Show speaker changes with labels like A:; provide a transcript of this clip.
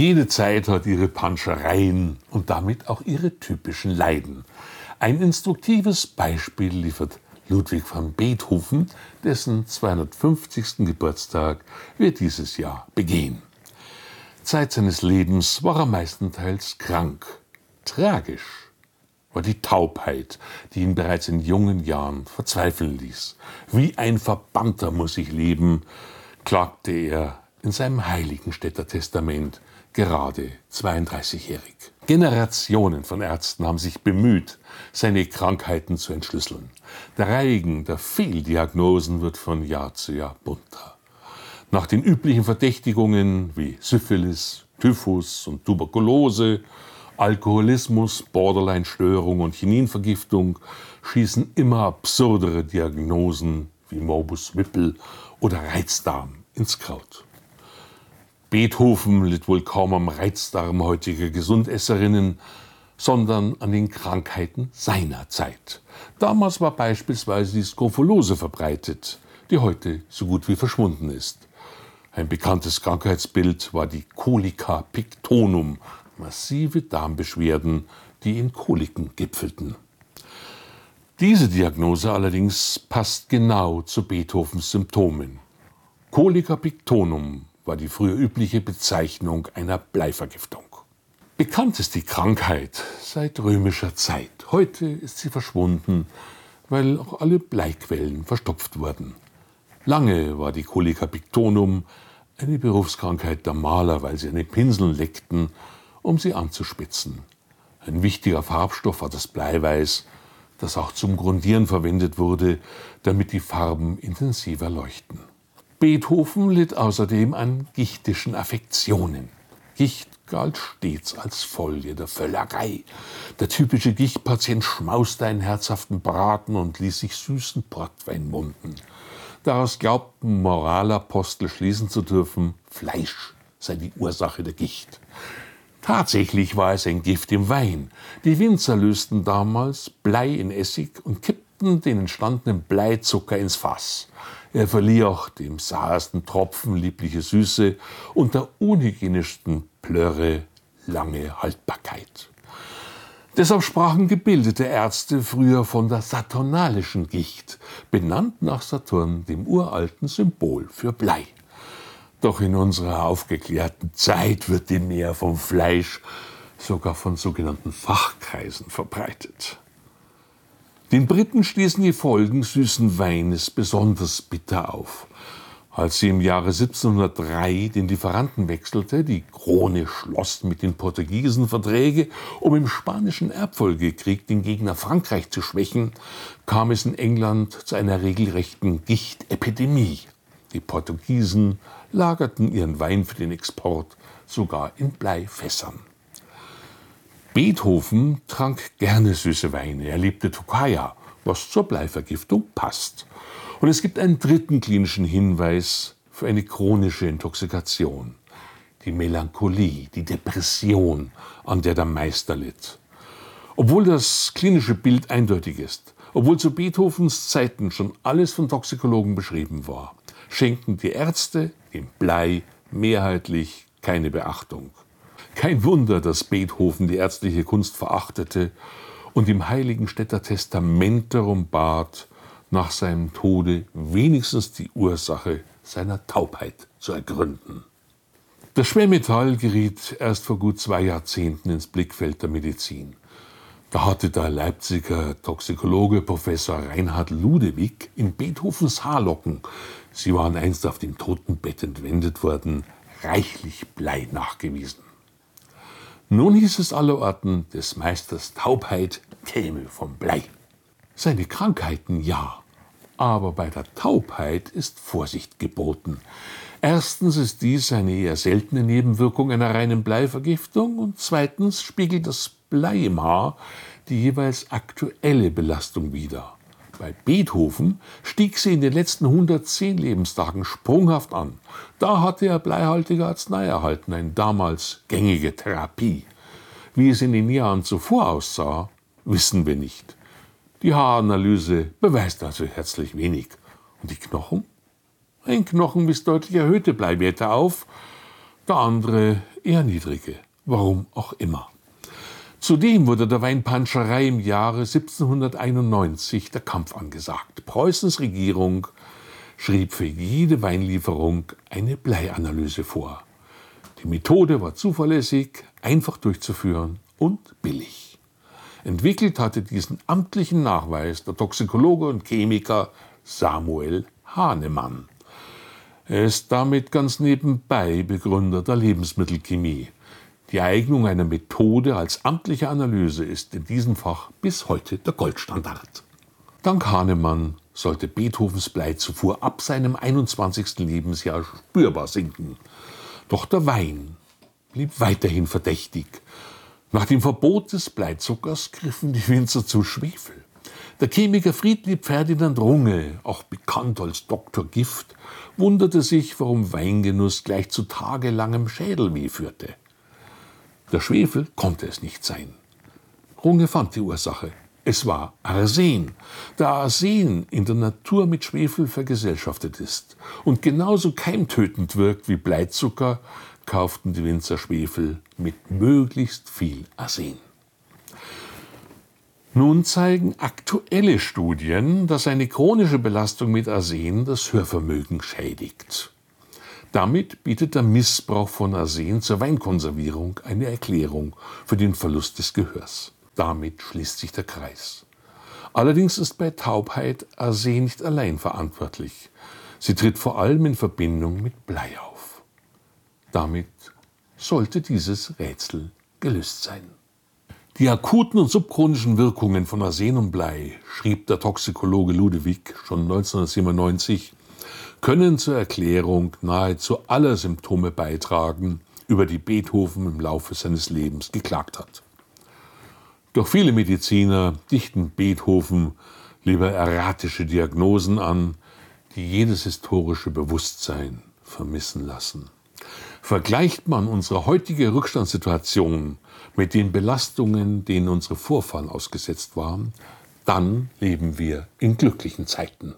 A: Jede Zeit hat ihre Panschereien und damit auch ihre typischen Leiden. Ein instruktives Beispiel liefert Ludwig van Beethoven, dessen 250. Geburtstag wir dieses Jahr begehen. Zeit seines Lebens war er meistenteils krank. Tragisch war die Taubheit, die ihn bereits in jungen Jahren verzweifeln ließ. Wie ein Verbannter muss ich leben, klagte er in seinem Heiligenstädter Testament, gerade 32-jährig. Generationen von Ärzten haben sich bemüht, seine Krankheiten zu entschlüsseln. Der Reigen der Fehldiagnosen wird von Jahr zu Jahr bunter. Nach den üblichen Verdächtigungen wie Syphilis, Typhus und Tuberkulose, Alkoholismus, Borderline-Störung und Chininvergiftung schießen immer absurdere Diagnosen wie Morbus Whipple oder Reizdarm ins Kraut. Beethoven litt wohl kaum am Reizdarm heutiger Gesundesserinnen, sondern an den Krankheiten seiner Zeit. Damals war beispielsweise die Skrofulose verbreitet, die heute so gut wie verschwunden ist. Ein bekanntes Krankheitsbild war die Colica pictonum, massive Darmbeschwerden, die in Koliken gipfelten. Diese Diagnose allerdings passt genau zu Beethovens Symptomen. Colica pictonum war die früher übliche Bezeichnung einer Bleivergiftung. Bekannt ist die Krankheit seit römischer Zeit. Heute ist sie verschwunden, weil auch alle Bleiquellen verstopft wurden. Lange war die Colica pictonum eine Berufskrankheit der Maler, weil sie an den Pinseln leckten, um sie anzuspitzen. Ein wichtiger Farbstoff war das Bleiweiß, das auch zum Grundieren verwendet wurde, damit die Farben intensiver leuchten. Beethoven litt außerdem an gichtischen Affektionen. Gicht galt stets als Folge der Völlerei. Der typische Gichtpatient schmauste einen herzhaften Braten und ließ sich süßen Portwein munden. Daraus glaubten Moralapostel schließen zu dürfen, Fleisch sei die Ursache der Gicht. Tatsächlich war es ein Gift im Wein. Die Winzer lösten damals Blei in Essig und kippten den entstandenen Bleizucker ins Fass. Er verlieh auch dem sahesten Tropfen liebliche Süße und der unhygienischsten Plörre lange Haltbarkeit. Deshalb sprachen gebildete Ärzte früher von der saturnalischen Gicht, benannt nach Saturn, dem uralten Symbol für Blei. Doch in unserer aufgeklärten Zeit wird die Nähe vom Fleisch sogar von sogenannten Fachkreisen verbreitet. Den Briten stießen die Folgen süßen Weines besonders bitter auf. Als sie im Jahre 1703 den Lieferanten wechselte, die Krone schloss mit den Portugiesen Verträge, um im spanischen Erbfolgekrieg den Gegner Frankreich zu schwächen, kam es in England zu einer regelrechten Gichtepidemie. Die Portugiesen lagerten ihren Wein für den Export sogar in Bleifässern. Beethoven trank gerne süße Weine. Er liebte Tokaja, was zur Bleivergiftung passt. Und es gibt einen dritten klinischen Hinweis für eine chronische Intoxikation. Die Melancholie, die Depression, an der der Meister litt. Obwohl das klinische Bild eindeutig ist, obwohl zu Beethovens Zeiten schon alles von Toxikologen beschrieben war, schenken die Ärzte dem Blei mehrheitlich keine Beachtung. Kein Wunder, dass Beethoven die ärztliche Kunst verachtete und im Heiligenstädter Testament darum bat, nach seinem Tode wenigstens die Ursache seiner Taubheit zu ergründen. Das Schwermetall geriet erst vor gut zwei Jahrzehnten ins Blickfeld der Medizin. Da hatte der Leipziger Toxikologe Professor Reinhard Ludewig in Beethovens Haarlocken, sie waren einst auf dem Totenbett entwendet worden, reichlich Blei nachgewiesen. Nun hieß es allerorten, des Meisters Taubheit käme vom Blei. Seine Krankheiten ja, aber bei der Taubheit ist Vorsicht geboten. Erstens ist dies eine eher seltene Nebenwirkung einer reinen Bleivergiftung und zweitens spiegelt das Blei im Haar die jeweils aktuelle Belastung wider. Bei Beethoven stieg sie in den letzten 110 Lebenstagen sprunghaft an. Da hatte er bleihaltige Arznei erhalten, eine damals gängige Therapie. Wie es in den Jahren zuvor aussah, wissen wir nicht. Die Haaranalyse beweist also herzlich wenig. Und die Knochen? Ein Knochen wies deutlich erhöhte Bleiwerte auf, der andere eher niedrige, warum auch immer. Zudem wurde der Weinpanscherei im Jahre 1791 der Kampf angesagt. Preußens Regierung schrieb für jede Weinlieferung eine Bleianalyse vor. Die Methode war zuverlässig, einfach durchzuführen und billig. Entwickelt hatte diesen amtlichen Nachweis der Toxikologe und Chemiker Samuel Hahnemann. Er ist damit ganz nebenbei Begründer der Lebensmittelchemie. Die Eignung einer Methode als amtliche Analyse ist in diesem Fach bis heute der Goldstandard. Dank Hahnemann sollte Beethovens Bleizufuhr ab seinem 21. Lebensjahr spürbar sinken. Doch der Wein blieb weiterhin verdächtig. Nach dem Verbot des Bleizuckers griffen die Winzer zu Schwefel. Der Chemiker Friedlieb Ferdinand Runge, auch bekannt als Dr. Gift, wunderte sich, warum Weingenuss gleich zu tagelangem Schädelweh führte. Der Schwefel konnte es nicht sein. Runge fand die Ursache. Es war Arsen, da Arsen in der Natur mit Schwefel vergesellschaftet ist und genauso keimtötend wirkt wie Bleizucker, kauften die Winzer Schwefel mit möglichst viel Arsen. Nun zeigen aktuelle Studien, dass eine chronische Belastung mit Arsen das Hörvermögen schädigt. Damit bietet der Missbrauch von Arsen zur Weinkonservierung eine Erklärung für den Verlust des Gehörs. Damit schließt sich der Kreis. Allerdings ist bei Taubheit Arsen nicht allein verantwortlich. Sie tritt vor allem in Verbindung mit Blei auf. Damit sollte dieses Rätsel gelöst sein. Die akuten und subchronischen Wirkungen von Arsen und Blei, schrieb der Toxikologe Ludewig schon 1997, können zur Erklärung nahezu aller Symptome beitragen, über die Beethoven im Laufe seines Lebens geklagt hat. Doch viele Mediziner dichten Beethoven lieber erratische Diagnosen an, die jedes historische Bewusstsein vermissen lassen. Vergleicht man unsere heutige Rückstandssituation mit den Belastungen, denen unsere Vorfahren ausgesetzt waren, dann leben wir in glücklichen Zeiten.